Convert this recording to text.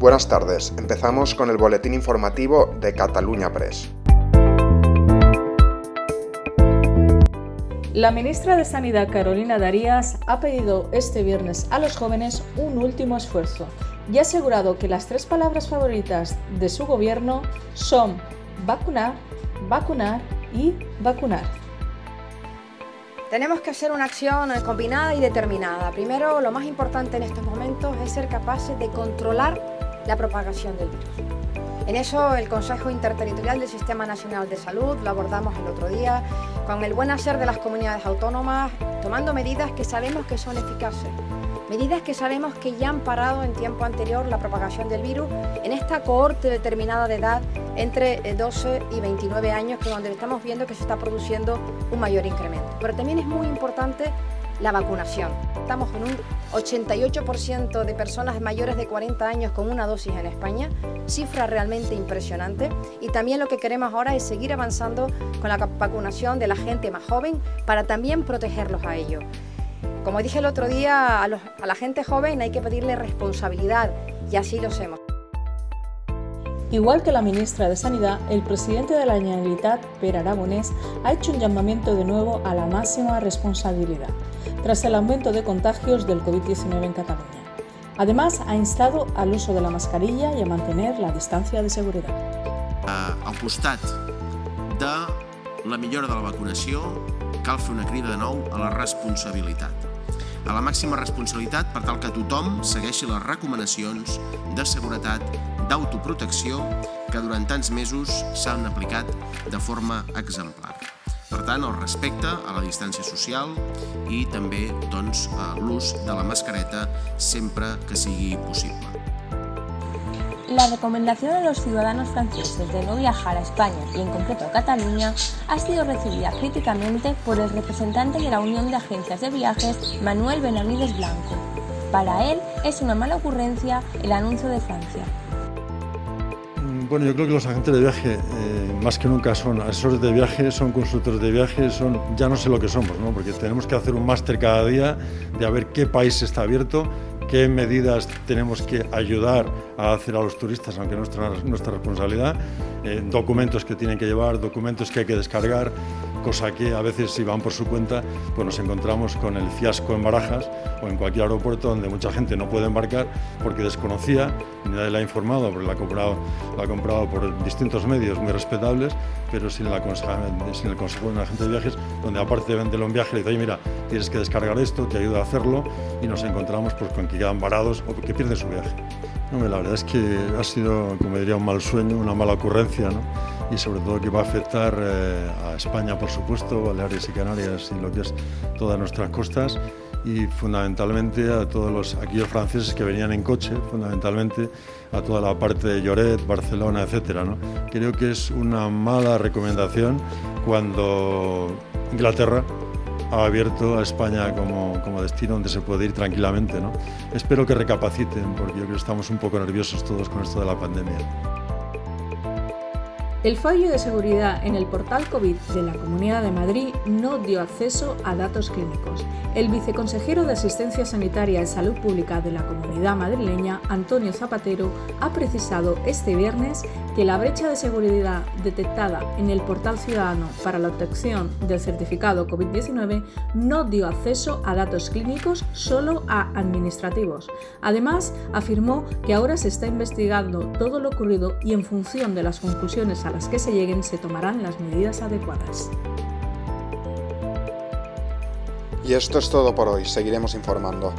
Buenas tardes, empezamos con el boletín informativo de Cataluña Press. La ministra de Sanidad Carolina Darías ha pedido este viernes a los jóvenes un último esfuerzo y ha asegurado que las tres palabras favoritas de su gobierno son vacunar, vacunar y vacunar. Tenemos que hacer una acción combinada y determinada. Primero, lo más importante en estos momentos es ser capaces de controlar la propagación del virus. En eso el Consejo Interterritorial del Sistema Nacional de Salud lo abordamos el otro día con el buen hacer de las comunidades autónomas, tomando medidas que sabemos que son eficaces, medidas que sabemos que ya han parado en tiempo anterior la propagación del virus en esta cohorte determinada de edad entre 12 y 29 años, que donde estamos viendo que se está produciendo un mayor incremento. Pero también es muy importante la vacunación. Estamos en un 88% de personas mayores de 40 años con una dosis en España, cifra realmente impresionante. Y también lo que queremos ahora es seguir avanzando con la vacunación de la gente más joven para también protegerlos a ellos. Como dije el otro día, a, a la gente joven hay que pedirle responsabilidad y así lo hacemos. Igual que la ministra de Sanidad, el presidente de la Generalitat, Per Aragonés, ha hecho un llamamiento de nuevo a la máxima responsabilidad, tras el aumento de contagios del COVID-19 en Cataluña. Además, ha instado al uso de la mascarilla y a mantener la distancia de seguridad. Al costat de la millora de la vacunació, cal fer una crida de nou a la responsabilitat. A la màxima responsabilitat per tal que tothom segueixi les recomanacions de seguretat d'autoprotecció que durant tants mesos s'han aplicat de forma exemplar. Per tant, el respecte a la distància social i també doncs, l'ús de la mascareta sempre que sigui possible. La recomendación a los ciudadanos franceses de no viajar a España y en concreto a Cataluña ha sido recibida críticamente por el representante de la Unión de Agencias de Viajes, Manuel Benavides Blanco. Para él es una mala ocurrencia el anuncio de Francia. Bueno, yo creo que los agentes de viaje, eh, más que nunca, son asesores de viaje, son consultores de viaje, son, ya no sé lo que somos, ¿no? porque tenemos que hacer un máster cada día de ver qué país está abierto, qué medidas tenemos que ayudar a hacer a los turistas, aunque nuestra, nuestra responsabilidad, eh, documentos que tienen que llevar, documentos que hay que descargar, cosa que a veces si van por su cuenta, pues nos encontramos con el fiasco en Barajas o en cualquier aeropuerto donde mucha gente no puede embarcar porque desconocía, ni nadie la ha informado, porque la ha comprado, la ha comprado por distintos medios muy respetables, pero sin, la, sin el consejo de un agente de viajes, donde aparte de venderlo en viaje, le dice, oye, mira, tienes que descargar esto, te ayuda a hacerlo, y nos encontramos pues, con que quedan varados o que pierden su viaje. La verdad es que ha sido, como diría, un mal sueño, una mala ocurrencia, ¿no? Y sobre todo que va a afectar eh, a España, por supuesto, Baleares y Canarias y lo que es todas nuestras costas y fundamentalmente a todos los aquellos franceses que venían en coche, fundamentalmente a toda la parte de Lloret, Barcelona, etcétera. ¿no? Creo que es una mala recomendación cuando Inglaterra ha abierto a España como, como, destino donde se puede ir tranquilamente. ¿no? Espero que recapaciten porque yo creo que estamos un poco nerviosos todos con esto de la pandemia. El fallo de seguridad en el portal COVID de la Comunidad de Madrid no dio acceso a datos clínicos. El viceconsejero de Asistencia Sanitaria y Salud Pública de la Comunidad madrileña, Antonio Zapatero, ha precisado este viernes que la brecha de seguridad detectada en el portal ciudadano para la obtención del certificado COVID-19 no dio acceso a datos clínicos, solo a administrativos. Además, afirmó que ahora se está investigando todo lo ocurrido y en función de las conclusiones las que se lleguen se tomarán las medidas adecuadas. Y esto es todo por hoy, seguiremos informando.